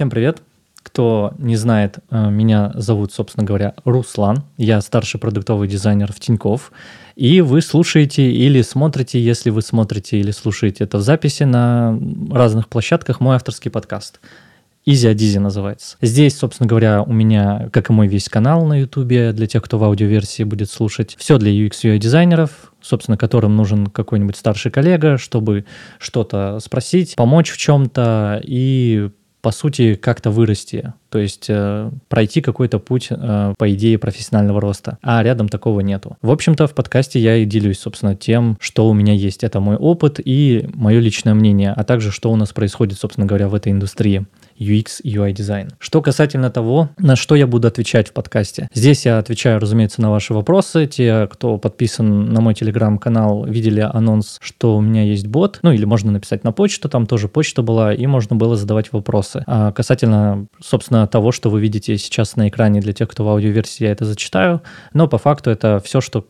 Всем привет! Кто не знает, э, меня зовут, собственно говоря, Руслан. Я старший продуктовый дизайнер в Тинькофф. И вы слушаете или смотрите, если вы смотрите или слушаете это в записи на разных площадках, мой авторский подкаст. Easy Adizi называется. Здесь, собственно говоря, у меня, как и мой весь канал на YouTube, для тех, кто в аудиоверсии будет слушать, все для UX UI дизайнеров, собственно, которым нужен какой-нибудь старший коллега, чтобы что-то спросить, помочь в чем-то и по сути, как-то вырасти, то есть э, пройти какой-то путь, э, по идее, профессионального роста. А рядом такого нету. В общем-то, в подкасте я и делюсь, собственно, тем, что у меня есть. Это мой опыт и мое личное мнение, а также что у нас происходит, собственно говоря, в этой индустрии. UX UI дизайн. Что касательно того, на что я буду отвечать в подкасте. Здесь я отвечаю, разумеется, на ваши вопросы. Те, кто подписан на мой телеграм-канал, видели анонс, что у меня есть бот. Ну, или можно написать на почту, там тоже почта была, и можно было задавать вопросы. А касательно, собственно, того, что вы видите сейчас на экране для тех, кто в аудиоверсии, я это зачитаю. Но по факту это все, что,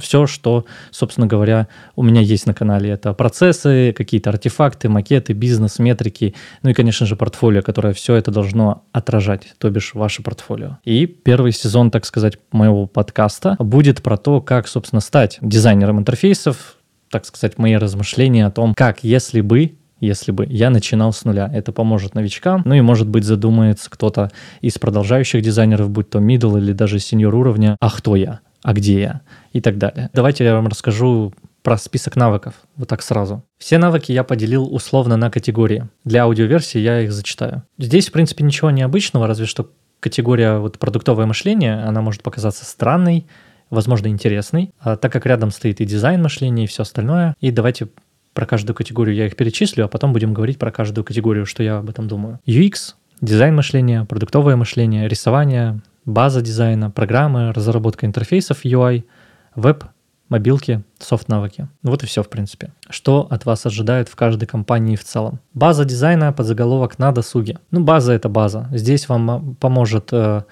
все, что, собственно говоря, у меня есть на канале. Это процессы, какие-то артефакты, макеты, бизнес, метрики, ну и, конечно же, портфолио, которое все это должно отражать, то бишь ваше портфолио. И первый сезон, так сказать, моего подкаста будет про то, как, собственно, стать дизайнером интерфейсов, так сказать, мои размышления о том, как, если бы если бы я начинал с нуля. Это поможет новичкам. Ну и, может быть, задумается кто-то из продолжающих дизайнеров, будь то middle или даже сеньор уровня, а кто я, а где я и так далее. Давайте я вам расскажу про список навыков, вот так сразу. Все навыки я поделил условно на категории. Для аудиоверсии я их зачитаю. Здесь, в принципе, ничего необычного, разве что категория вот продуктовое мышление, она может показаться странной, возможно, интересной, а так как рядом стоит и дизайн мышления, и все остальное. И давайте про каждую категорию я их перечислю, а потом будем говорить про каждую категорию, что я об этом думаю. UX, дизайн-мышление, продуктовое мышление, рисование, база дизайна, программы, разработка интерфейсов UI, веб, мобилки, soft-навыки. Вот и все, в принципе. Что от вас ожидают в каждой компании в целом? База дизайна под заголовок на досуге. Ну, база — это база. Здесь вам а, поможет, э,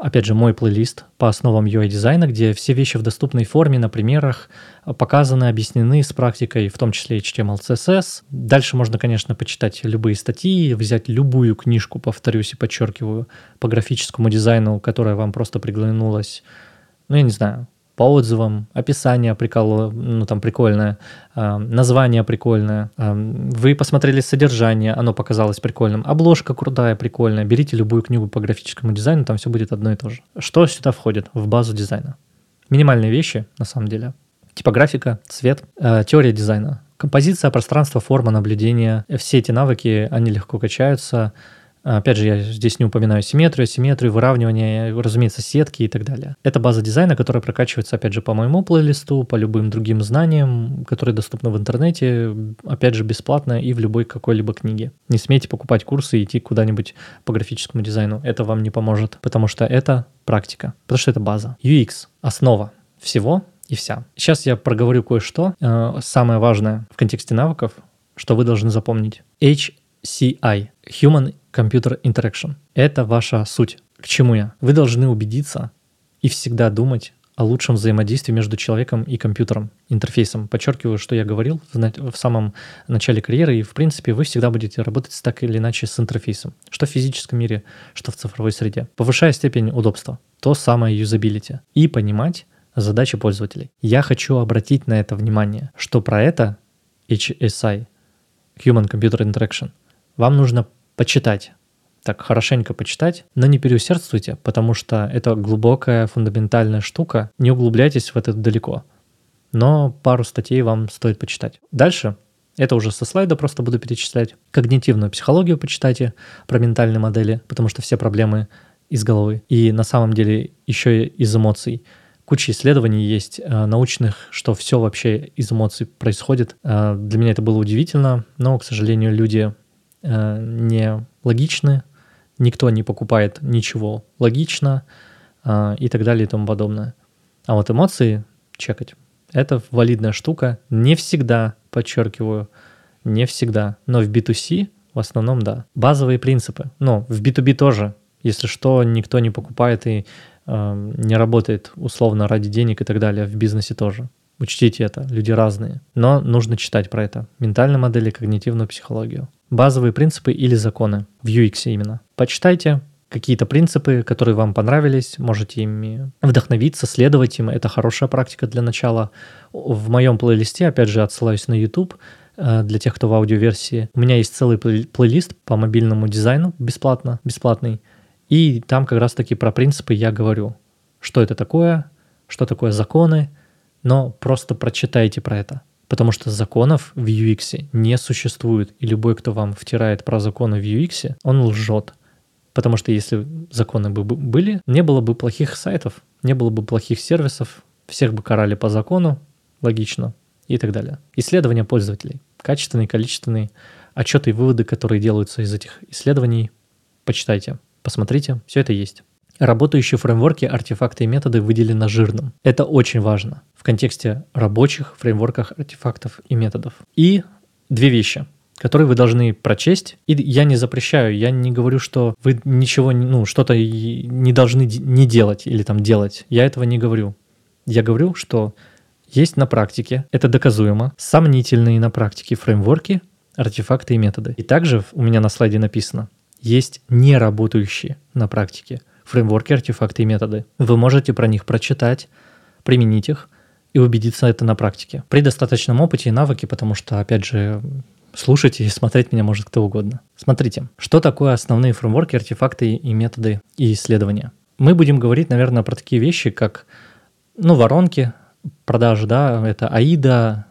опять же, мой плейлист по основам UI-дизайна, где все вещи в доступной форме, на примерах, показаны, объяснены с практикой, в том числе HTML, CSS. Дальше можно, конечно, почитать любые статьи, взять любую книжку, повторюсь и подчеркиваю, по графическому дизайну, которая вам просто приглянулась, ну, я не знаю, по отзывам, описание прикол, ну там прикольное, э, название прикольное, э, вы посмотрели содержание, оно показалось прикольным, обложка крутая, прикольная, берите любую книгу по графическому дизайну, там все будет одно и то же. Что сюда входит в базу дизайна? Минимальные вещи, на самом деле. Типографика, цвет, э, теория дизайна, композиция, пространство, форма, наблюдение. Все эти навыки, они легко качаются, Опять же, я здесь не упоминаю симметрию, симметрию, выравнивание, разумеется, сетки и так далее. Это база дизайна, которая прокачивается, опять же, по моему плейлисту, по любым другим знаниям, которые доступны в интернете, опять же, бесплатно и в любой какой-либо книге. Не смейте покупать курсы и идти куда-нибудь по графическому дизайну. Это вам не поможет, потому что это практика, потому что это база. UX — основа всего и вся. Сейчас я проговорю кое-что. Э, самое важное в контексте навыков, что вы должны запомнить. HCI — Human Computer Interaction. Это ваша суть. К чему я? Вы должны убедиться и всегда думать о лучшем взаимодействии между человеком и компьютером, интерфейсом. Подчеркиваю, что я говорил в, в самом начале карьеры, и в принципе вы всегда будете работать так или иначе с интерфейсом, что в физическом мире, что в цифровой среде, повышая степень удобства, то самое юзабилити, и понимать задачи пользователей. Я хочу обратить на это внимание, что про это HSI, Human Computer Interaction, вам нужно почитать. Так, хорошенько почитать, но не переусердствуйте, потому что это глубокая, фундаментальная штука. Не углубляйтесь в это далеко. Но пару статей вам стоит почитать. Дальше это уже со слайда просто буду перечислять. Когнитивную психологию почитайте про ментальные модели, потому что все проблемы из головы. И на самом деле еще и из эмоций. Куча исследований есть э, научных, что все вообще из эмоций происходит. Э, для меня это было удивительно, но, к сожалению, люди Э, не логичны, никто не покупает ничего логично э, и так далее и тому подобное. А вот эмоции чекать – это валидная штука. Не всегда, подчеркиваю, не всегда, но в B2C в основном да. Базовые принципы. Но в B2B тоже. Если что, никто не покупает и э, не работает условно ради денег и так далее. В бизнесе тоже. Учтите это, люди разные. Но нужно читать про это. Ментальные модели, когнитивную психологию. Базовые принципы или законы. В UX именно. Почитайте, какие-то принципы, которые вам понравились, можете ими вдохновиться, следовать им. Это хорошая практика для начала. В моем плейлисте, опять же, отсылаюсь на YouTube, э, для тех, кто в аудиоверсии. У меня есть целый плейлист по мобильному дизайну бесплатно, бесплатный. И там как раз-таки про принципы я говорю, что это такое, что такое законы, но просто прочитайте про это. Потому что законов в UX не существует. И любой, кто вам втирает про законы в UX, он лжет. Потому что если законы бы были, не было бы плохих сайтов, не было бы плохих сервисов, всех бы карали по закону, логично, и так далее. Исследования пользователей. Качественные, количественные отчеты и выводы, которые делаются из этих исследований, почитайте, посмотрите, все это есть. Работающие фреймворки, артефакты и методы выделены жирным. Это очень важно в контексте рабочих фреймворках, артефактов и методов. И две вещи которые вы должны прочесть. И я не запрещаю, я не говорю, что вы ничего, ну, что-то не должны не делать или там делать. Я этого не говорю. Я говорю, что есть на практике, это доказуемо, сомнительные на практике фреймворки, артефакты и методы. И также у меня на слайде написано, есть не работающие на практике фреймворки, артефакты и методы. Вы можете про них прочитать, применить их и убедиться это на практике. При достаточном опыте и навыке, потому что, опять же, слушать и смотреть меня может кто угодно. Смотрите, что такое основные фреймворки, артефакты и методы и исследования. Мы будем говорить, наверное, про такие вещи, как ну, воронки, продажи, да, это AIDA,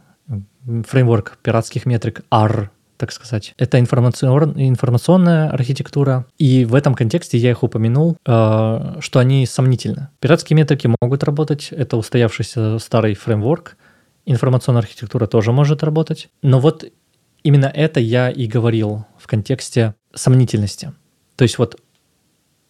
фреймворк пиратских метрик R, так сказать. Это информационная архитектура, и в этом контексте я их упомянул, э, что они сомнительны. Пиратские метрики могут работать, это устоявшийся старый фреймворк, информационная архитектура тоже может работать, но вот именно это я и говорил в контексте сомнительности. То есть вот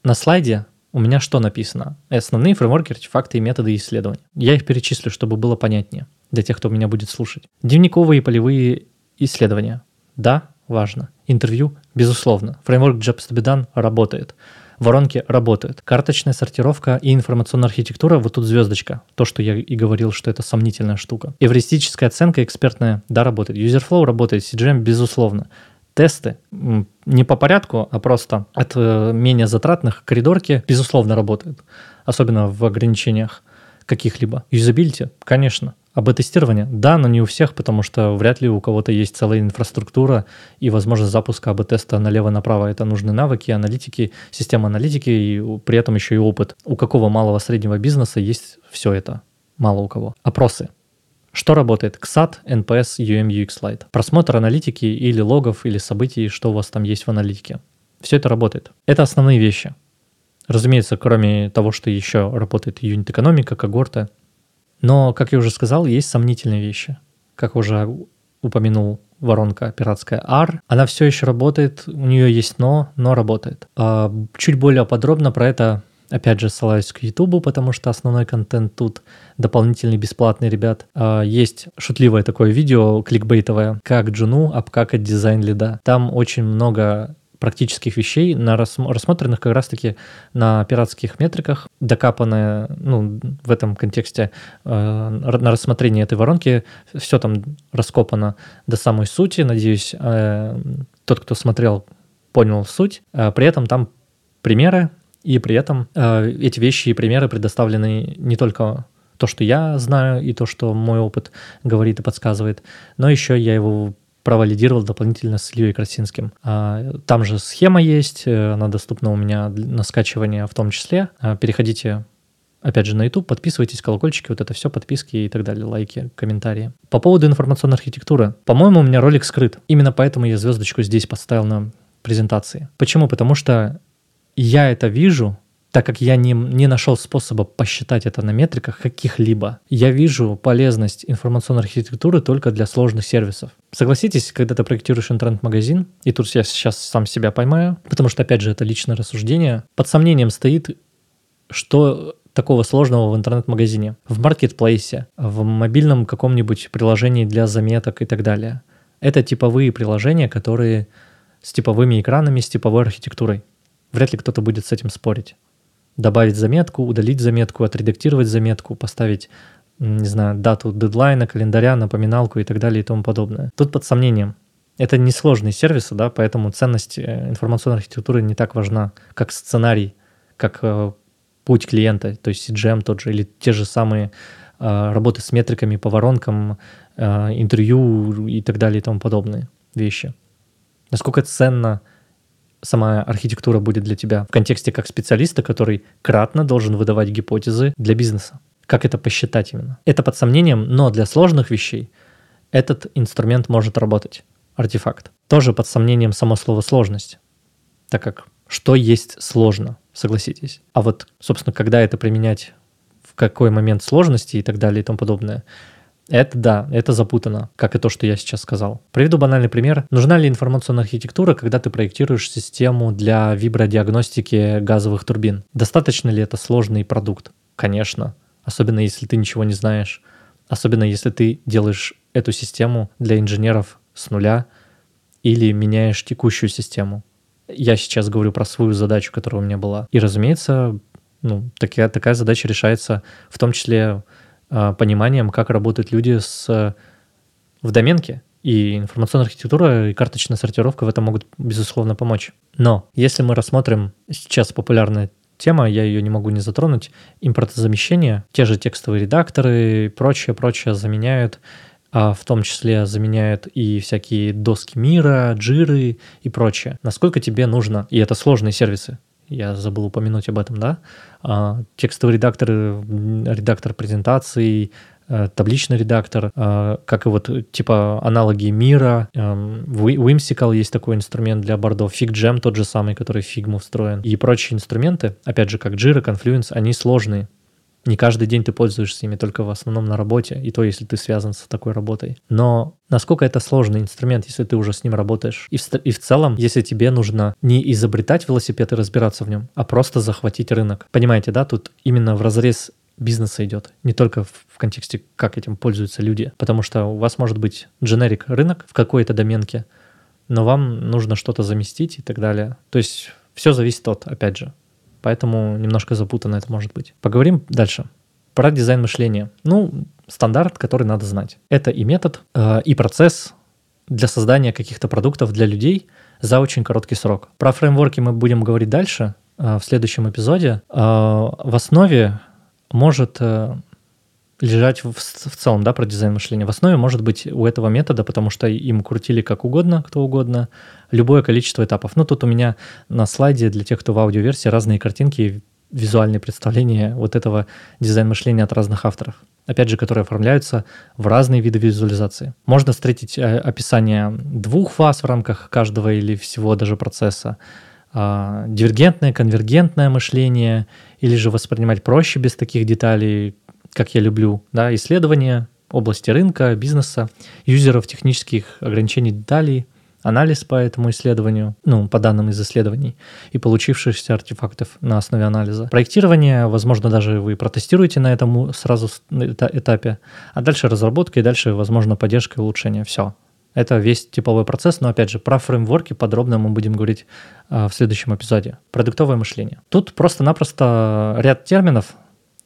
на слайде у меня что написано? Основные фреймворки, артефакты и методы исследования. Я их перечислю, чтобы было понятнее для тех, кто меня будет слушать. Дневниковые и полевые исследования. Да, важно. Интервью, безусловно. Фреймворк done работает. Воронки работают. Карточная сортировка и информационная архитектура, вот тут звездочка. То, что я и говорил, что это сомнительная штука. Эвристическая оценка экспертная, да, работает. Userflow работает, CGM, безусловно. Тесты не по порядку, а просто от э, менее затратных коридорки, безусловно, работают. Особенно в ограничениях каких-либо. Юзабилити, конечно. АБ-тестирование? Да, но не у всех, потому что вряд ли у кого-то есть целая инфраструктура и возможность запуска АБ-теста налево-направо. Это нужны навыки, аналитики, система аналитики и при этом еще и опыт. У какого малого среднего бизнеса есть все это? Мало у кого. Опросы. Что работает? XAT, NPS, UM, UX Lite. Просмотр аналитики или логов, или событий, что у вас там есть в аналитике. Все это работает. Это основные вещи. Разумеется, кроме того, что еще работает юнит-экономика, когорта, но, как я уже сказал, есть сомнительные вещи. Как уже упомянул воронка пиратская R, она все еще работает, у нее есть но, но работает. А чуть более подробно про это, опять же, ссылаюсь к YouTube, потому что основной контент тут дополнительный, бесплатный, ребят. А есть шутливое такое видео, кликбейтовое, как Джуну обкакать дизайн лида. Там очень много практических вещей, на рассмотренных как раз-таки на пиратских метриках, докапанное, ну, в этом контексте э, на рассмотрении этой воронки, все там раскопано до самой сути. Надеюсь, э, тот, кто смотрел, понял суть. Э, при этом там примеры, и при этом э, эти вещи и примеры предоставлены не только то, что я знаю, и то, что мой опыт говорит и подсказывает, но еще я его провалидировал дополнительно с Ильей Красинским. А, там же схема есть, э, она доступна у меня на скачивание в том числе. А, переходите опять же, на YouTube, подписывайтесь, колокольчики, вот это все, подписки и так далее, лайки, комментарии. По поводу информационной архитектуры. По-моему, у меня ролик скрыт. Именно поэтому я звездочку здесь поставил на презентации. Почему? Потому что я это вижу, так как я не, не нашел способа посчитать это на метриках каких-либо, я вижу полезность информационной архитектуры только для сложных сервисов. Согласитесь, когда ты проектируешь интернет-магазин, и тут я сейчас сам себя поймаю, потому что, опять же, это личное рассуждение, под сомнением стоит, что такого сложного в интернет-магазине, в маркетплейсе, в мобильном каком-нибудь приложении для заметок и так далее. Это типовые приложения, которые с типовыми экранами, с типовой архитектурой. Вряд ли кто-то будет с этим спорить добавить заметку, удалить заметку, отредактировать заметку, поставить не знаю, дату дедлайна, календаря, напоминалку и так далее и тому подобное. Тут под сомнением. Это несложные сервисы, да, поэтому ценность э, информационной архитектуры не так важна, как сценарий, как э, путь клиента, то есть CGM тот же, или те же самые э, работы с метриками по воронкам, э, интервью и так далее и тому подобные вещи. Насколько ценно сама архитектура будет для тебя в контексте как специалиста, который кратно должен выдавать гипотезы для бизнеса. Как это посчитать именно? Это под сомнением, но для сложных вещей этот инструмент может работать. Артефакт. Тоже под сомнением само слово сложность. Так как что есть сложно, согласитесь. А вот, собственно, когда это применять, в какой момент сложности и так далее и тому подобное, это да, это запутано, как и то, что я сейчас сказал. Приведу банальный пример. Нужна ли информационная архитектура, когда ты проектируешь систему для вибродиагностики газовых турбин? Достаточно ли это сложный продукт? Конечно. Особенно если ты ничего не знаешь. Особенно если ты делаешь эту систему для инженеров с нуля или меняешь текущую систему. Я сейчас говорю про свою задачу, которая у меня была. И, разумеется, ну, такая, такая задача решается в том числе пониманием, как работают люди с, в доменке. И информационная архитектура и карточная сортировка в этом могут, безусловно, помочь. Но если мы рассмотрим сейчас популярная тема, я ее не могу не затронуть, импортозамещение, те же текстовые редакторы и прочее, прочее заменяют, а в том числе заменяют и всякие доски мира, джиры и прочее. Насколько тебе нужно, и это сложные сервисы, я забыл упомянуть об этом, да, а, текстовый редактор, редактор презентаций, э, табличный редактор, а, как и вот типа аналоги мира. Эм, Whimsical есть такой инструмент для бордов, FigJam тот же самый, который в Figma встроен, и прочие инструменты, опять же, как Jira, Confluence, они сложные, не каждый день ты пользуешься ими, только в основном на работе, и то, если ты связан с такой работой. Но насколько это сложный инструмент, если ты уже с ним работаешь? И в, и в целом, если тебе нужно не изобретать велосипед и разбираться в нем, а просто захватить рынок. Понимаете, да? Тут именно в разрез бизнеса идет, не только в, контексте, как этим пользуются люди. Потому что у вас может быть дженерик рынок в какой-то доменке, но вам нужно что-то заместить и так далее. То есть все зависит от, опять же, поэтому немножко запутанно это может быть. Поговорим дальше про дизайн мышления. Ну, стандарт, который надо знать. Это и метод, э, и процесс для создания каких-то продуктов для людей за очень короткий срок. Про фреймворки мы будем говорить дальше, э, в следующем эпизоде. Э, в основе может лежать в, в целом, да, про дизайн мышления. В основе может быть у этого метода, потому что им крутили как угодно, кто угодно, любое количество этапов. Ну, тут у меня на слайде для тех, кто в аудиоверсии, разные картинки, визуальные представления вот этого дизайн мышления от разных авторов. Опять же, которые оформляются в разные виды визуализации. Можно встретить э, описание двух фаз в рамках каждого или всего даже процесса, а, дивергентное, конвергентное мышление, или же воспринимать проще без таких деталей, как я люблю, да, исследования области рынка, бизнеса, юзеров, технических ограничений деталей, анализ по этому исследованию, ну, по данным из исследований и получившихся артефактов на основе анализа. Проектирование, возможно, даже вы протестируете на этом сразу этапе, а дальше разработка и дальше, возможно, поддержка и улучшение. Все. Это весь типовой процесс, но опять же, про фреймворки подробно мы будем говорить а, в следующем эпизоде. Продуктовое мышление. Тут просто-напросто ряд терминов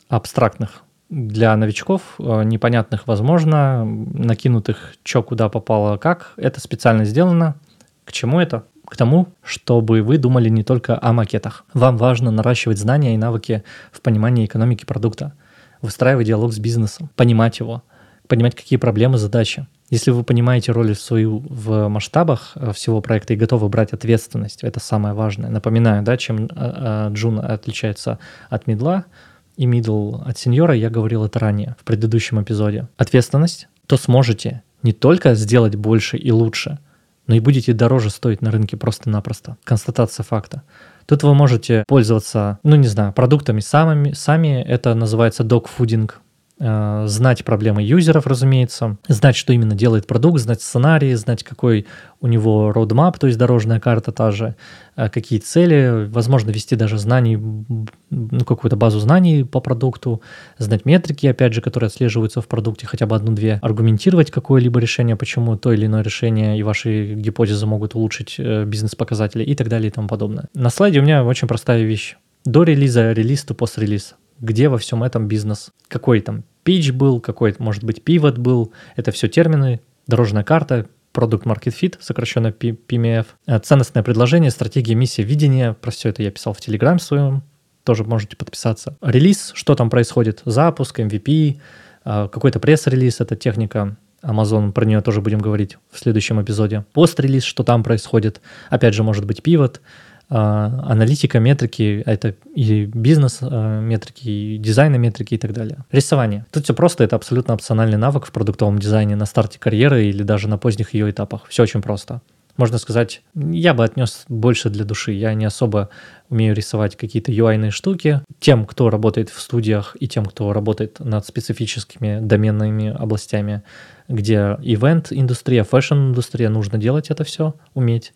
абстрактных, для новичков, э, непонятных, возможно, накинутых, что куда попало, как. Это специально сделано. К чему это? К тому, чтобы вы думали не только о макетах. Вам важно наращивать знания и навыки в понимании экономики продукта, выстраивать диалог с бизнесом, понимать его, понимать, какие проблемы, задачи. Если вы понимаете роль свою в масштабах э, всего проекта и готовы брать ответственность, это самое важное. Напоминаю, да, чем Джун э, отличается от медла – и middle от сеньора, я говорил это ранее, в предыдущем эпизоде. Ответственность, то сможете не только сделать больше и лучше, но и будете дороже стоить на рынке просто-напросто. Констатация факта. Тут вы можете пользоваться, ну не знаю, продуктами самыми, сами, это называется докфудинг, знать проблемы юзеров, разумеется, знать, что именно делает продукт, знать сценарий, знать, какой у него roadmap, то есть дорожная карта та же, э, какие цели, возможно, вести даже знаний, ну, какую-то базу знаний по продукту, знать метрики, опять же, которые отслеживаются в продукте, хотя бы одну-две, аргументировать какое-либо решение, почему то или иное решение и ваши гипотезы могут улучшить э, бизнес-показатели и так далее и тому подобное. На слайде у меня очень простая вещь. До релиза, релиз то пост-релиз где во всем этом бизнес, какой там pitch был, какой-то, может быть, pivot был. Это все термины, дорожная карта, Product Market Fit, сокращенно PMF, ценностное предложение, стратегия, миссия, видение. Про все это я писал в Telegram своем, тоже можете подписаться. Релиз, что там происходит, запуск, MVP, э, какой-то пресс-релиз, это техника Amazon, про нее тоже будем говорить в следующем эпизоде. Пост-релиз, что там происходит, опять же, может быть, пивот, аналитика, метрики, это и бизнес а, метрики, и дизайн метрики и так далее. Рисование. Тут все просто, это абсолютно опциональный навык в продуктовом дизайне на старте карьеры или даже на поздних ее этапах. Все очень просто. Можно сказать, я бы отнес больше для души. Я не особо умею рисовать какие-то UI-ные штуки. Тем, кто работает в студиях и тем, кто работает над специфическими доменными областями, где ивент-индустрия, fashion-индустрия, нужно делать это все, уметь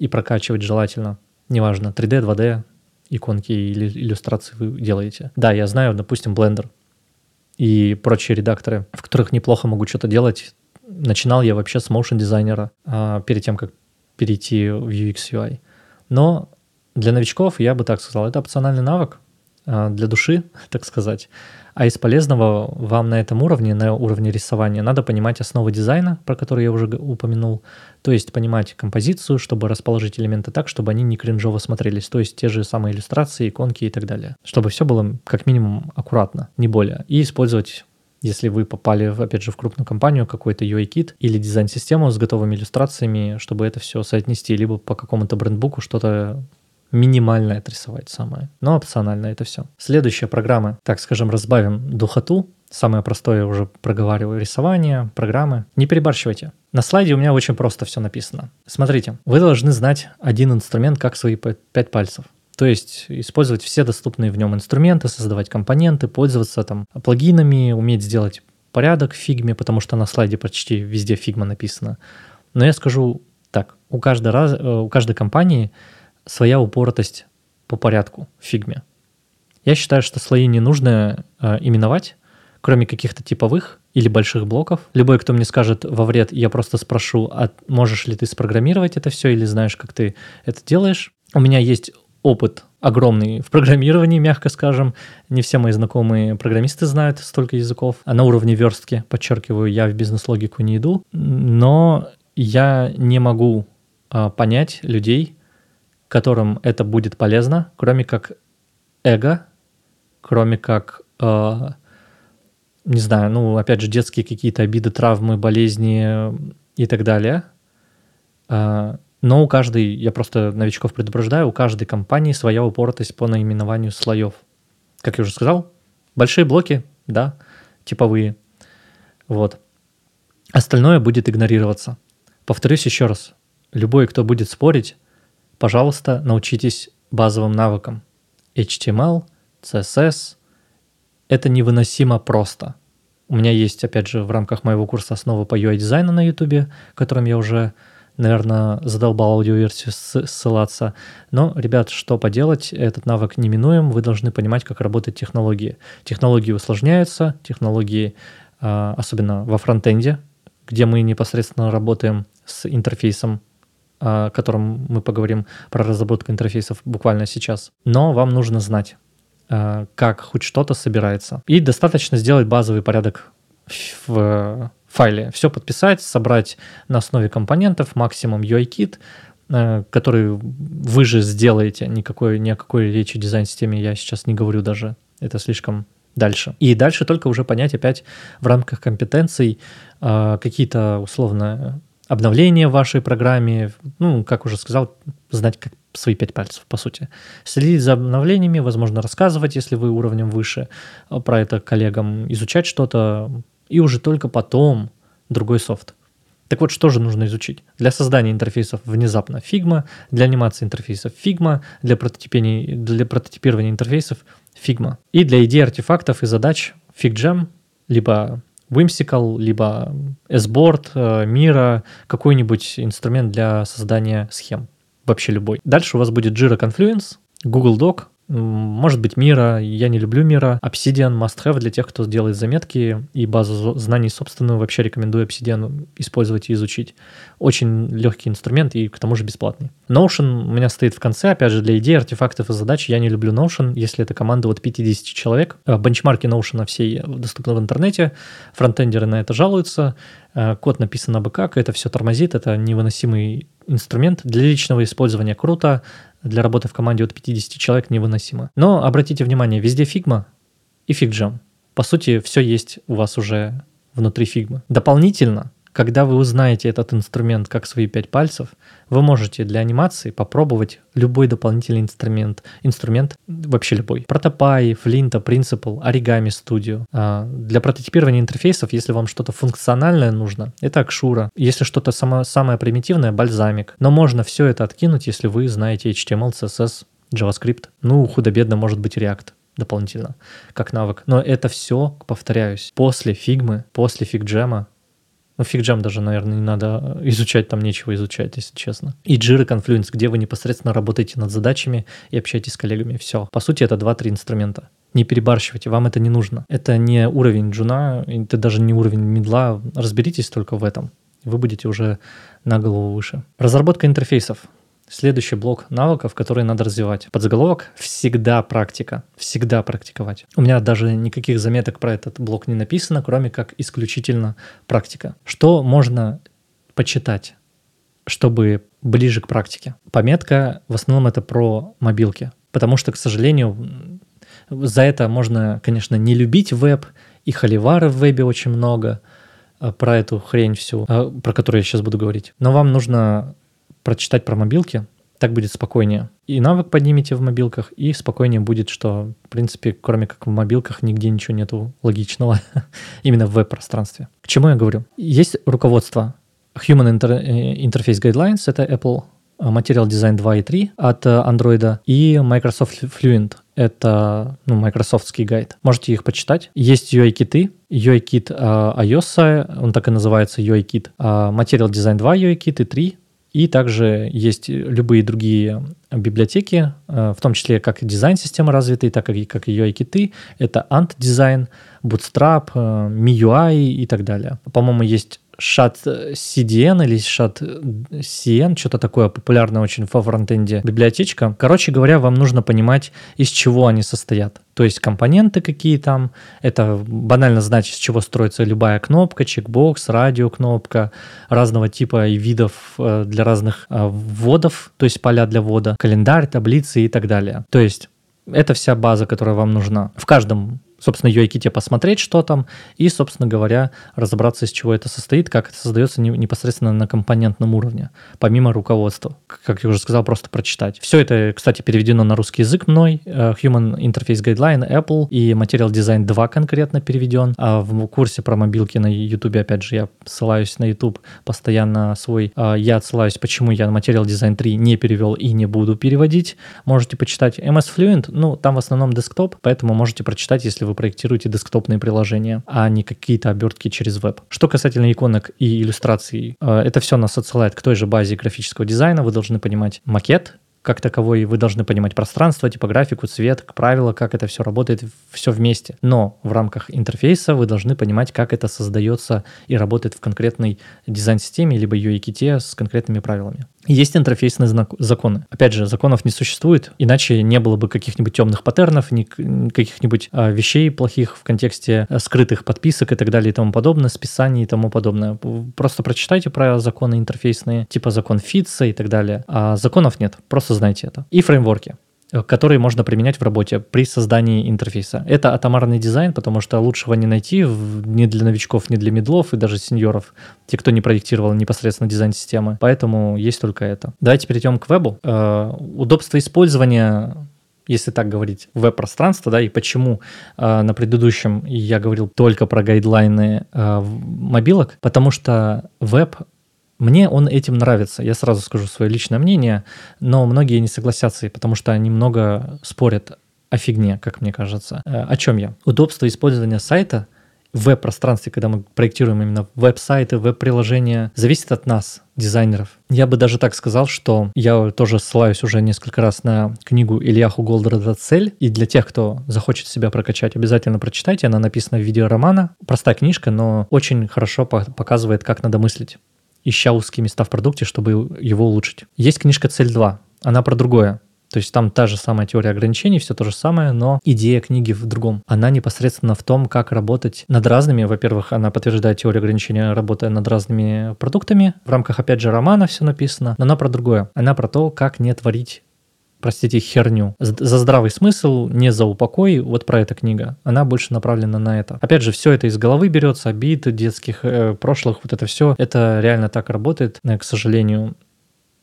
и прокачивать желательно неважно, 3D, 2D, иконки или иллюстрации вы делаете. Да, я знаю, допустим, Blender и прочие редакторы, в которых неплохо могу что-то делать. Начинал я вообще с motion дизайнера а, перед тем, как перейти в UX UI. Но для новичков, я бы так сказал, это опциональный навык для души, так сказать. А из полезного вам на этом уровне, на уровне рисования, надо понимать основы дизайна, про которые я уже упомянул. То есть понимать композицию, чтобы расположить элементы так, чтобы они не кринжово смотрелись. То есть те же самые иллюстрации, иконки и так далее. Чтобы все было как минимум аккуратно, не более. И использовать если вы попали, опять же, в крупную компанию, какой-то UI-кит или дизайн-систему с готовыми иллюстрациями, чтобы это все соотнести либо по какому-то брендбуку что-то минимально отрисовать самое, но опционально это все. Следующая программа, так скажем, разбавим духоту. Самое простое уже проговариваю рисование, программы. Не перебарщивайте. На слайде у меня очень просто все написано. Смотрите, вы должны знать один инструмент как свои пять пальцев. То есть использовать все доступные в нем инструменты, создавать компоненты, пользоваться там плагинами, уметь сделать порядок в фигме, потому что на слайде почти везде фигма написано. Но я скажу так, у каждой, раз, э, у каждой компании своя упоротость по порядку в фигме. Я считаю, что слои не нужно э, именовать, кроме каких-то типовых или больших блоков. Любой, кто мне скажет во вред, я просто спрошу, а можешь ли ты спрограммировать это все или знаешь, как ты это делаешь. У меня есть опыт огромный в программировании, мягко скажем. Не все мои знакомые программисты знают столько языков. А на уровне верстки, подчеркиваю, я в бизнес-логику не иду. Но я не могу а, понять людей, которым это будет полезно, кроме как эго, кроме как, э, не знаю, ну, опять же, детские какие-то обиды, травмы, болезни и так далее. Э, но у каждой, я просто новичков предупреждаю, у каждой компании своя упоротость по наименованию слоев. Как я уже сказал, большие блоки, да, типовые. Вот. Остальное будет игнорироваться. Повторюсь еще раз. Любой, кто будет спорить, пожалуйста, научитесь базовым навыкам. HTML, CSS. Это невыносимо просто. У меня есть, опять же, в рамках моего курса «Основы по UI-дизайну» на YouTube, которым я уже, наверное, задолбал аудиоверсию ссылаться. Но, ребят, что поделать, этот навык неминуем, вы должны понимать, как работают технологии. Технологии усложняются, технологии, а, особенно во фронтенде, где мы непосредственно работаем с интерфейсом о котором мы поговорим про разработку интерфейсов буквально сейчас. Но вам нужно знать, э, как хоть что-то собирается. И достаточно сделать базовый порядок в файле. Все подписать, собрать на основе компонентов, максимум UI-кит, э, который вы же сделаете. Никакой, ни о какой речи дизайн-системе я сейчас не говорю даже. Это слишком дальше. И дальше только уже понять опять в рамках компетенций э, какие-то условно обновления в вашей программе, ну, как уже сказал, знать как свои пять пальцев, по сути. Следить за обновлениями, возможно, рассказывать, если вы уровнем выше, э, про это коллегам, изучать что-то, и уже только потом другой софт. Так вот, что же нужно изучить? Для создания интерфейсов внезапно Figma, для анимации интерфейсов Figma, для для прототипирования интерфейсов Figma. И для идей артефактов и задач FigJam, либо Whimsical, либо S-Board, э, Mira, какой-нибудь инструмент для создания схем. Вообще любой. Дальше у вас будет Jira Confluence, Google Doc, Может быть, Мира, я не люблю Мира. Obsidian must have для тех, кто делает заметки и базу знаний собственную. Вообще рекомендую Obsidian использовать и изучить. Очень легкий инструмент и к тому же бесплатный. Notion у меня стоит в конце, опять же, для идей, артефактов и задач. Я не люблю Notion, если это команда от 50 человек. Э, бенчмарки Notion все доступны в интернете. Фронтендеры на это жалуются. Э, код написан абы как, это все тормозит, это невыносимый инструмент для личного использования круто, для работы в команде от 50 человек невыносимо. Но обратите внимание, везде фигма и FigJam. По сути, все есть у вас уже внутри фигмы. Дополнительно когда вы узнаете этот инструмент как свои пять пальцев, вы можете для анимации попробовать любой дополнительный инструмент, инструмент вообще любой. Protopie, Flinto, Principle, Origami Studio. А для прототипирования интерфейсов, если вам что-то функциональное нужно, это Axure. Если что-то само, самое примитивное, Balsamiq. Но можно все это откинуть, если вы знаете HTML, CSS, JavaScript. Ну, худо-бедно может быть React дополнительно, как навык. Но это все, повторяюсь, после фигмы, после фигджема ну, фигджам даже, наверное, не надо изучать, там нечего изучать, если честно. И Jira Confluence, где вы непосредственно работаете над задачами и общаетесь с коллегами. Все. По сути, это 2-3 инструмента. Не перебарщивайте, вам это не нужно. Это не уровень джуна, это даже не уровень медла. Разберитесь только в этом. Вы будете уже на голову выше. Разработка интерфейсов. Следующий блок навыков, которые надо развивать. Подзаголовок «Всегда практика». Всегда практиковать. У меня даже никаких заметок про этот блок не написано, кроме как исключительно практика. Что можно почитать, чтобы ближе к практике? Пометка в основном это про мобилки. Потому что, к сожалению, за это можно, конечно, не любить веб, и холивары в вебе очень много, а, про эту хрень всю, а, про которую я сейчас буду говорить. Но вам нужно прочитать про мобилки, так будет спокойнее. И навык поднимете в мобилках, и спокойнее будет, что, в принципе, кроме как в мобилках, нигде ничего нету логичного именно в веб-пространстве. К чему я говорю? Есть руководство Human Interface Guidelines, это Apple Material Design 2 и 3 от Android, и Microsoft Fluent, это ну, майкрософтский гайд. Можете их почитать. Есть UI-киты, UI-кит uh, iOS, он так и называется UI-кит, uh, Material Design 2 UI-кит и 3 и также есть любые другие библиотеки, э, в том числе как дизайн-системы развитые, так и как UI-киты. Это Ant Design, Bootstrap, э, MIUI и так далее. По-моему, есть Shad CDN или Shad CN, что-то такое популярное очень во фронтенде библиотечка. Короче говоря, вам нужно понимать, из чего они состоят. То есть компоненты какие там, это банально знать, из чего строится любая кнопка, чекбокс, радиокнопка, разного типа и видов э, для разных э, вводов, то есть поля для ввода, календарь, таблицы и так далее. То есть это вся база, которая вам нужна. В каждом собственно, UI-ките посмотреть, что там, и, собственно говоря, разобраться, из чего это состоит, как это создается непосредственно на компонентном уровне, помимо руководства. Как я уже сказал, просто прочитать. Все это, кстати, переведено на русский язык мной. Э, Human Interface Guideline, Apple и Material Design 2 конкретно переведен. А в курсе про мобилки на YouTube, опять же, я ссылаюсь на YouTube постоянно свой. А я отсылаюсь, почему я Material Design 3 не перевел и не буду переводить. Можете почитать. MS Fluent, ну, там в основном десктоп, поэтому можете прочитать, если вы проектируете десктопные приложения, а не какие-то обертки через веб. Что касательно иконок и иллюстраций, э, это все нас отсылает к той же базе графического дизайна. Вы должны понимать макет, как таковой, вы должны понимать пространство, типографику, цвет, правила, как это все работает, все вместе. Но в рамках интерфейса вы должны понимать, как это создается и работает в конкретной дизайн-системе, либо UI-ките с конкретными правилами. Есть интерфейсные законы. Опять же, законов не существует, иначе не было бы каких-нибудь темных паттернов, ни каких-нибудь а, вещей плохих в контексте а, скрытых подписок и так далее и тому подобное, списаний и тому подобное. Просто прочитайте про законы интерфейсные, типа закон Фитца и так далее. А законов нет, просто знайте это. И фреймворки. Э, которые можно применять в работе при создании интерфейса. Это атомарный дизайн, потому что лучшего не найти ни для новичков, ни для медлов и даже сеньоров, те, кто не проектировал непосредственно дизайн системы. Поэтому есть только это. Давайте перейдем к вебу. Э, удобство использования если так говорить, веб-пространство, да, и почему э, на предыдущем я говорил только про гайдлайны э, мобилок, потому что веб мне он этим нравится. Я сразу скажу свое личное мнение, но многие не согласятся, потому что они много спорят о фигне, как мне кажется. Э, о чем я? Удобство использования сайта в веб-пространстве, когда мы проектируем именно веб-сайты, веб-приложения, зависит от нас. дизайнеров. Я бы даже так сказал, что я тоже ссылаюсь уже несколько раз на книгу Ильяху Голдера «Цель», и для тех, кто захочет себя прокачать, обязательно прочитайте, она написана в виде романа. Простая книжка, но очень хорошо показывает, как надо мыслить, ища узкие места в продукте, чтобы его улучшить. Есть книжка «Цель 2», она про другое. То есть там та же самая теория ограничений, все то же самое, но идея книги в другом. Она непосредственно в том, как работать над разными. Во-первых, она подтверждает теорию ограничения, работая над разными продуктами. В рамках, опять же, романа все написано, но она про другое. Она про то, как не творить простите, херню. За здравый смысл, не за упокой. Вот про эта книга. Она больше направлена на это. Опять же, все это из головы берется, обид детских, э, прошлых, вот это все. Это реально так работает. К сожалению,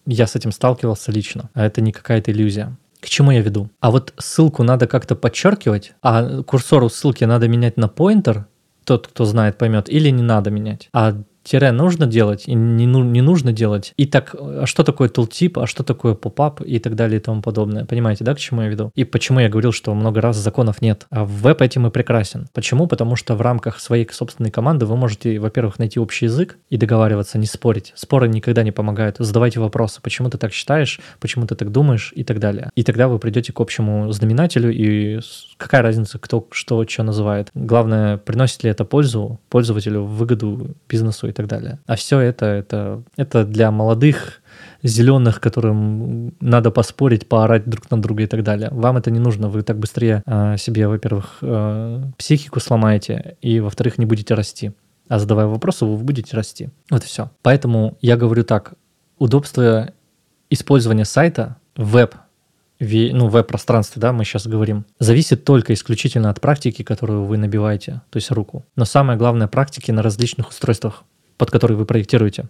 я с этим сталкивался лично, а это не какая-то иллюзия. К чему я веду? А вот ссылку надо как-то подчеркивать, а курсору ссылки надо менять на поинтер, тот, кто знает, поймет, или не надо менять. А тире нужно делать и не, ну, не нужно делать. И так, а что такое tooltip, а что такое поп-ап и так далее и тому подобное. Понимаете, да, к чему я веду? И почему я говорил, что много раз законов нет. А веб этим и прекрасен. Почему? Потому что в рамках своей собственной команды вы можете, во-первых, найти общий язык и договариваться, не спорить. Споры никогда не помогают. Задавайте вопросы, почему ты так считаешь, почему ты так думаешь и так далее. И тогда вы придете к общему знаменателю и какая разница, кто что, что называет. Главное, приносит ли это пользу пользователю, выгоду бизнесу и так далее. А все это, это, это для молодых, зеленых, которым надо поспорить, поорать друг на друга и так далее. Вам это не нужно, вы так быстрее э, себе, во-первых, э, психику сломаете, и, во-вторых, не будете расти. А задавая вопросы, вы будете расти. Вот и все. Поэтому я говорю так, удобство использования сайта, веб ну, веб-пространстве, да, мы сейчас говорим, зависит только исключительно от практики, которую вы набиваете, то есть руку. Но самое главное практики на различных устройствах, под которые вы проектируете.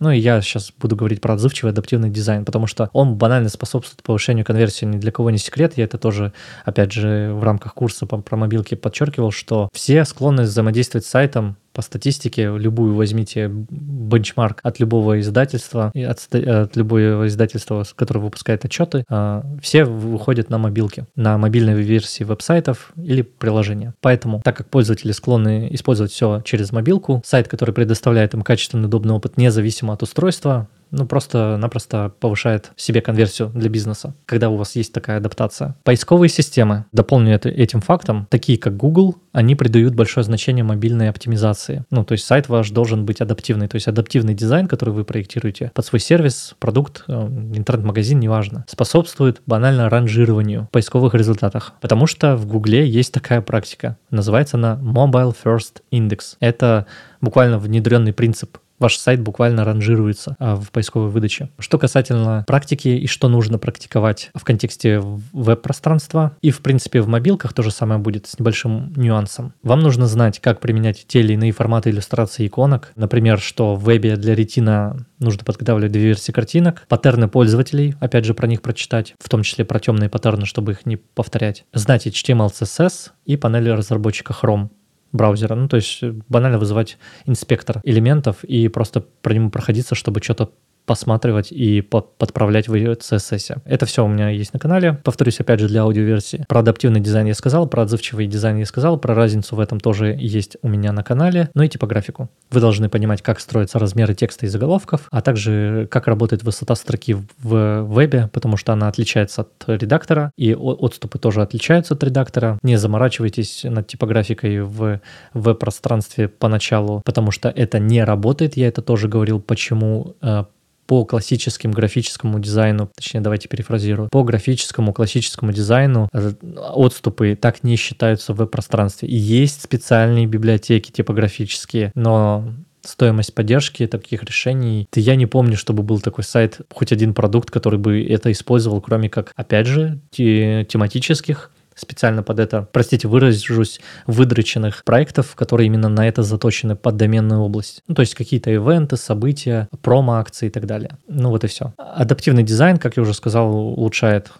Ну и я сейчас буду говорить про отзывчивый адаптивный дизайн, потому что он банально способствует повышению конверсии. Ни для кого не секрет. Я это тоже, опять же, в рамках курса про мобилки подчеркивал, что все склонны взаимодействовать с сайтом по статистике, любую возьмите бенчмарк от любого издательства, от, от любого издательства, которое выпускает отчеты, а, все выходят на мобилки, на мобильной версии веб-сайтов или приложения. Поэтому, так как пользователи склонны использовать все через мобилку, сайт, который предоставляет им качественный, удобный опыт, независимо от устройства, ну, просто-напросто повышает себе конверсию для бизнеса, когда у вас есть такая адаптация. Поисковые системы, дополню это этим фактом, такие как Google, они придают большое значение мобильной оптимизации. Ну, то есть сайт ваш должен быть адаптивный, то есть адаптивный дизайн, который вы проектируете под свой сервис, продукт, э, интернет-магазин, неважно, способствует банально ранжированию в поисковых результатах. Потому что в Гугле есть такая практика, называется она Mobile First Index. Это буквально внедренный принцип ваш сайт буквально ранжируется а, в поисковой выдаче. Что касательно практики и что нужно практиковать в контексте веб-пространства и, в принципе, в мобилках то же самое будет с небольшим нюансом. Вам нужно знать, как применять те или иные форматы иллюстрации иконок. Например, что в вебе для ретина нужно подготавливать две версии картинок, паттерны пользователей, опять же, про них прочитать, в том числе про темные паттерны, чтобы их не повторять. Знать HTML, CSS и панели разработчика Chrome браузера. Ну, то есть э, банально вызывать инспектор элементов и просто про него проходиться, чтобы что-то посматривать и подправлять в CSS. Это все у меня есть на канале. Повторюсь, опять же, для аудиоверсии. Про адаптивный дизайн я сказал, про отзывчивый дизайн я сказал, про разницу в этом тоже есть у меня на канале, ну и типографику. Вы должны понимать, как строятся размеры текста и заголовков, а также как работает высота строки в вебе, потому что она отличается от редактора, и отступы тоже отличаются от редактора. Не заморачивайтесь над типографикой в веб-пространстве поначалу, потому что это не работает. Я это тоже говорил, почему э, по классическому графическому дизайну, точнее, давайте перефразирую, по графическому классическому дизайну э, отступы так не считаются в веб-пространстве. И есть специальные библиотеки типографические, но стоимость поддержки таких решений. Я не помню, чтобы был такой сайт, хоть один продукт, который бы это использовал, кроме как, опять же, тематических специально под это, простите, выражусь, выдроченных проектов, которые именно на это заточены под доменную область. Ну, то есть какие-то ивенты, события, промо-акции и так далее. Ну вот и все. Адаптивный дизайн, как я уже сказал, улучшает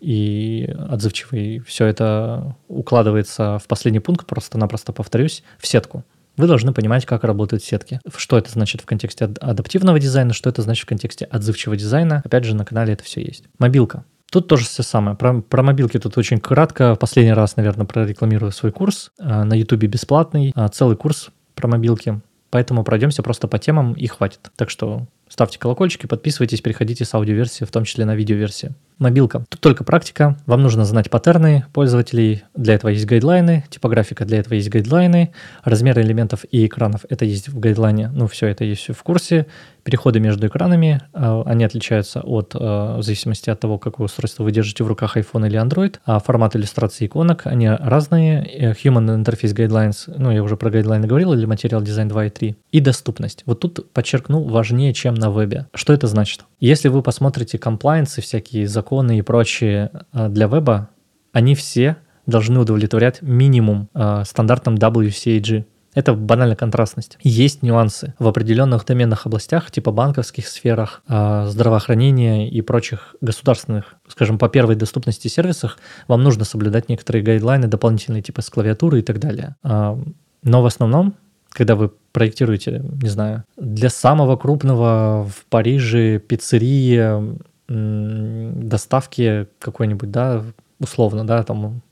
и отзывчивый. Все это укладывается в последний пункт, просто-напросто повторюсь, в сетку. Вы должны понимать, как работают сетки. Что это значит в контексте адаптивного дизайна, что это значит в контексте отзывчивого дизайна. Опять же, на канале это все есть. Мобилка. Тут тоже все самое. Про, про мобилки тут очень кратко. Последний раз, наверное, прорекламирую свой курс. А, на Ютубе бесплатный. А, целый курс про мобилки. Поэтому пройдемся просто по темам и хватит. Так что Ставьте колокольчики, подписывайтесь, переходите с аудиоверсии, в том числе на видеоверсии. Мобилка. Тут только практика. Вам нужно знать паттерны пользователей. Для этого есть гайдлайны. Типографика для этого есть гайдлайны. Размеры элементов и экранов это есть в гайдлайне. Ну, все это есть в курсе. Переходы между экранами, э, они отличаются от, э, в зависимости от того, какое устройство вы держите в руках, iPhone или Android. А формат иллюстрации иконок, они разные. Э, Human Interface Guidelines, ну, я уже про гайдлайны говорил, или Material Design 2 и 3. И доступность. Вот тут, подчеркну, важнее, чем на вебе. Что это значит? Если вы посмотрите комплайенсы, всякие законы и прочие для веба, они все должны удовлетворять минимум стандартам WCAG. Это банальная контрастность. Есть нюансы в определенных доменных областях, типа банковских сферах, а, здравоохранения и прочих государственных, скажем, по первой доступности сервисах, вам нужно соблюдать некоторые гайдлайны дополнительные, типа с клавиатуры и так далее. А, но в основном, когда вы проектируете, не знаю, для самого крупного в Париже пиццерии доставки какой-нибудь, да, условно, да, там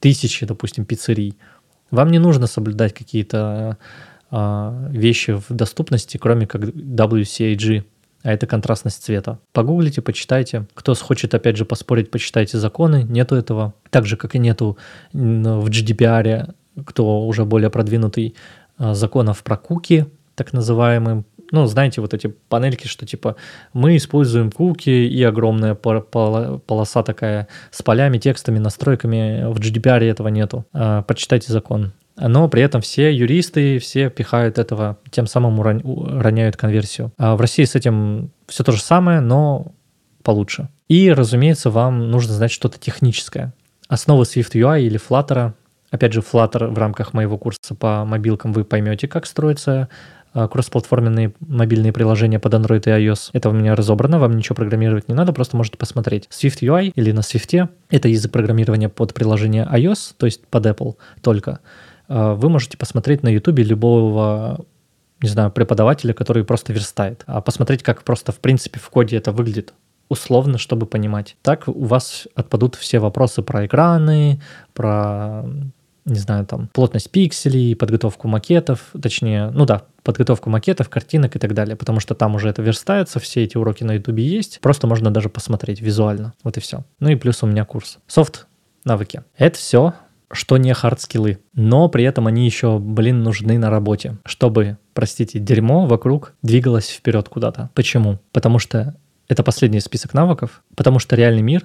тысячи, допустим, пиццерий – вам не нужно соблюдать какие-то а, вещи в доступности, кроме как WCAG, а это контрастность цвета. Погуглите, почитайте. Кто хочет, опять же, поспорить, почитайте законы. Нету этого. Так же, как и нету в GDPR, кто уже более продвинутый, а, законов про куки, так называемые, ну, знаете, вот эти панельки, что типа мы используем куки и огромная полоса такая с полями, текстами, настройками. В GDPR этого нету. А, почитайте закон. Но при этом все юристы, все пихают этого, тем самым роняют конверсию. А в России с этим все то же самое, но получше. И, разумеется, вам нужно знать что-то техническое. Основы Swift UI или Flutter. Опять же, Flutter в рамках моего курса по мобилкам вы поймете, как строится кроссплатформенные мобильные приложения под Android и iOS. Это у меня разобрано, вам ничего программировать не надо, просто можете посмотреть. Swift UI или на Swift — это язык программирования под приложение iOS, то есть под Apple только. А, вы можете посмотреть на YouTube любого не знаю, преподавателя, который просто верстает, а посмотреть, как просто в принципе в коде это выглядит условно, чтобы понимать. Так у вас отпадут все вопросы про экраны, про не знаю, там, плотность пикселей, подготовку макетов, точнее, ну да, подготовку макетов, картинок и так далее, потому что там уже это верстается, все эти уроки на ютубе есть, просто можно даже посмотреть визуально, вот и все. Ну и плюс у меня курс. Soft-навыки. Это все, что не hard skill ы, но при этом они еще, блин, нужны на работе, чтобы, простите, дерьмо вокруг двигалось вперед куда-то. Почему? Потому что это последний список навыков, потому что реальный мир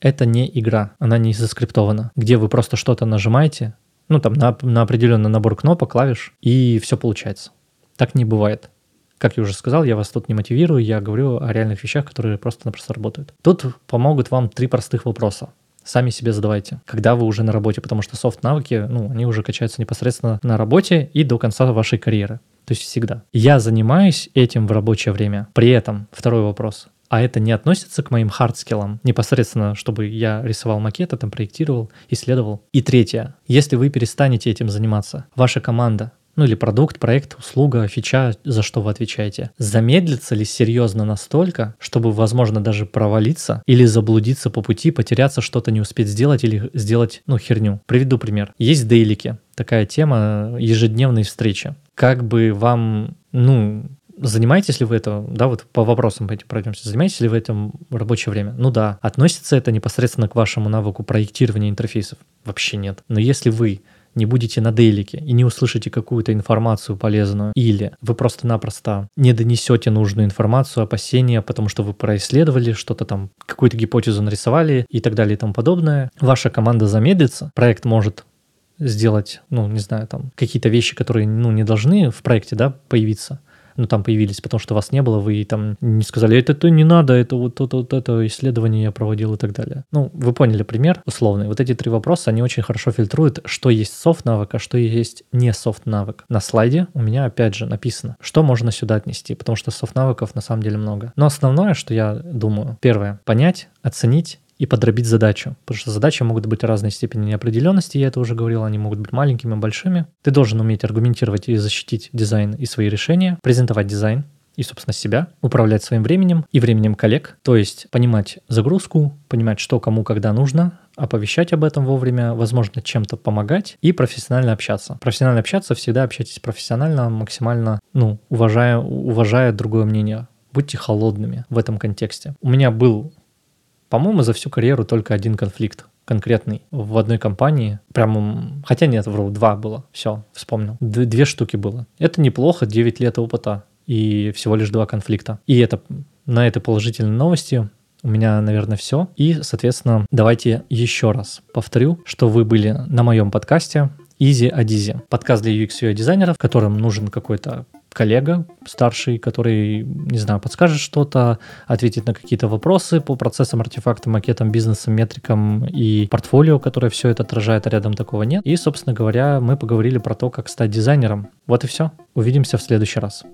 это не игра, она не заскриптована, где вы просто что-то нажимаете, ну там на, на определенный набор кнопок, клавиш, и все получается. Так не бывает. Как я уже сказал, я вас тут не мотивирую, я говорю о реальных вещах, которые просто-напросто работают. Тут помогут вам три простых вопроса. Сами себе задавайте, когда вы уже на работе, потому что софт-навыки, ну, они уже качаются непосредственно на работе и до конца вашей карьеры. То есть всегда. Я занимаюсь этим в рабочее время. При этом, второй вопрос, а это не относится к моим хардскиллам, непосредственно, чтобы я рисовал макеты, там проектировал, исследовал. И третье, если вы перестанете этим заниматься, ваша команда, ну или продукт, проект, услуга, фича, за что вы отвечаете, замедлится ли серьезно настолько, чтобы, возможно, даже провалиться или заблудиться по пути, потеряться, что-то не успеть сделать или сделать, ну, херню. Приведу пример. Есть дейлики, такая тема ежедневной встречи. Как бы вам, ну, занимаетесь ли вы это, да, вот по вопросам этим пройдемся, занимаетесь ли вы этим в рабочее время? Ну да. Относится это непосредственно к вашему навыку проектирования интерфейсов? Вообще нет. Но если вы не будете на дейлике и не услышите какую-то информацию полезную, или вы просто-напросто не донесете нужную информацию, опасения, потому что вы происследовали что-то там, какую-то гипотезу нарисовали и так далее и тому подобное, ваша команда замедлится, проект может сделать, ну, не знаю, там, какие-то вещи, которые, ну, не должны в проекте, да, появиться, ну, там появились, потому что вас не было, вы там не сказали, это, это не надо, это вот, вот, вот это исследование я проводил и так далее. Ну, вы поняли пример условный. Вот эти три вопроса, они очень хорошо фильтруют, что есть софт-навык, а что есть не софт-навык. На слайде у меня, опять же, написано, что можно сюда отнести, потому что софт-навыков на самом деле много. Но основное, что я думаю, первое, понять, оценить и подробить задачу. Потому что задачи могут быть разной степени неопределенности, я это уже говорил, они могут быть маленькими, большими. Ты должен уметь аргументировать и защитить дизайн и свои решения, презентовать дизайн, и, собственно, себя, управлять своим временем и временем коллег, то есть понимать загрузку, понимать, что кому когда нужно, оповещать об этом вовремя, возможно, чем-то помогать и профессионально общаться. Профессионально общаться, всегда общайтесь профессионально, максимально, ну, уважая, уважая другое мнение будьте холодными в этом контексте. У меня был, по-моему, за всю карьеру только один конфликт конкретный в одной компании. Прям, хотя нет, вру, два было. Все, вспомнил. Д- две штуки было. Это неплохо, 9 лет опыта и всего лишь два конфликта. И это на этой положительной новости у меня, наверное, все. И, соответственно, давайте еще раз повторю, что вы были на моем подкасте Easy Adizi. Подкаст для UX UI дизайнеров, которым нужен какой-то коллега старший, который, не знаю, подскажет что-то, ответит на какие-то вопросы по процессам, артефактам, макетам, бизнесам, метрикам и портфолио, которое все это отражает, а рядом такого нет. И, собственно говоря, мы поговорили про то, как стать дизайнером. Вот и все. Увидимся в следующий раз.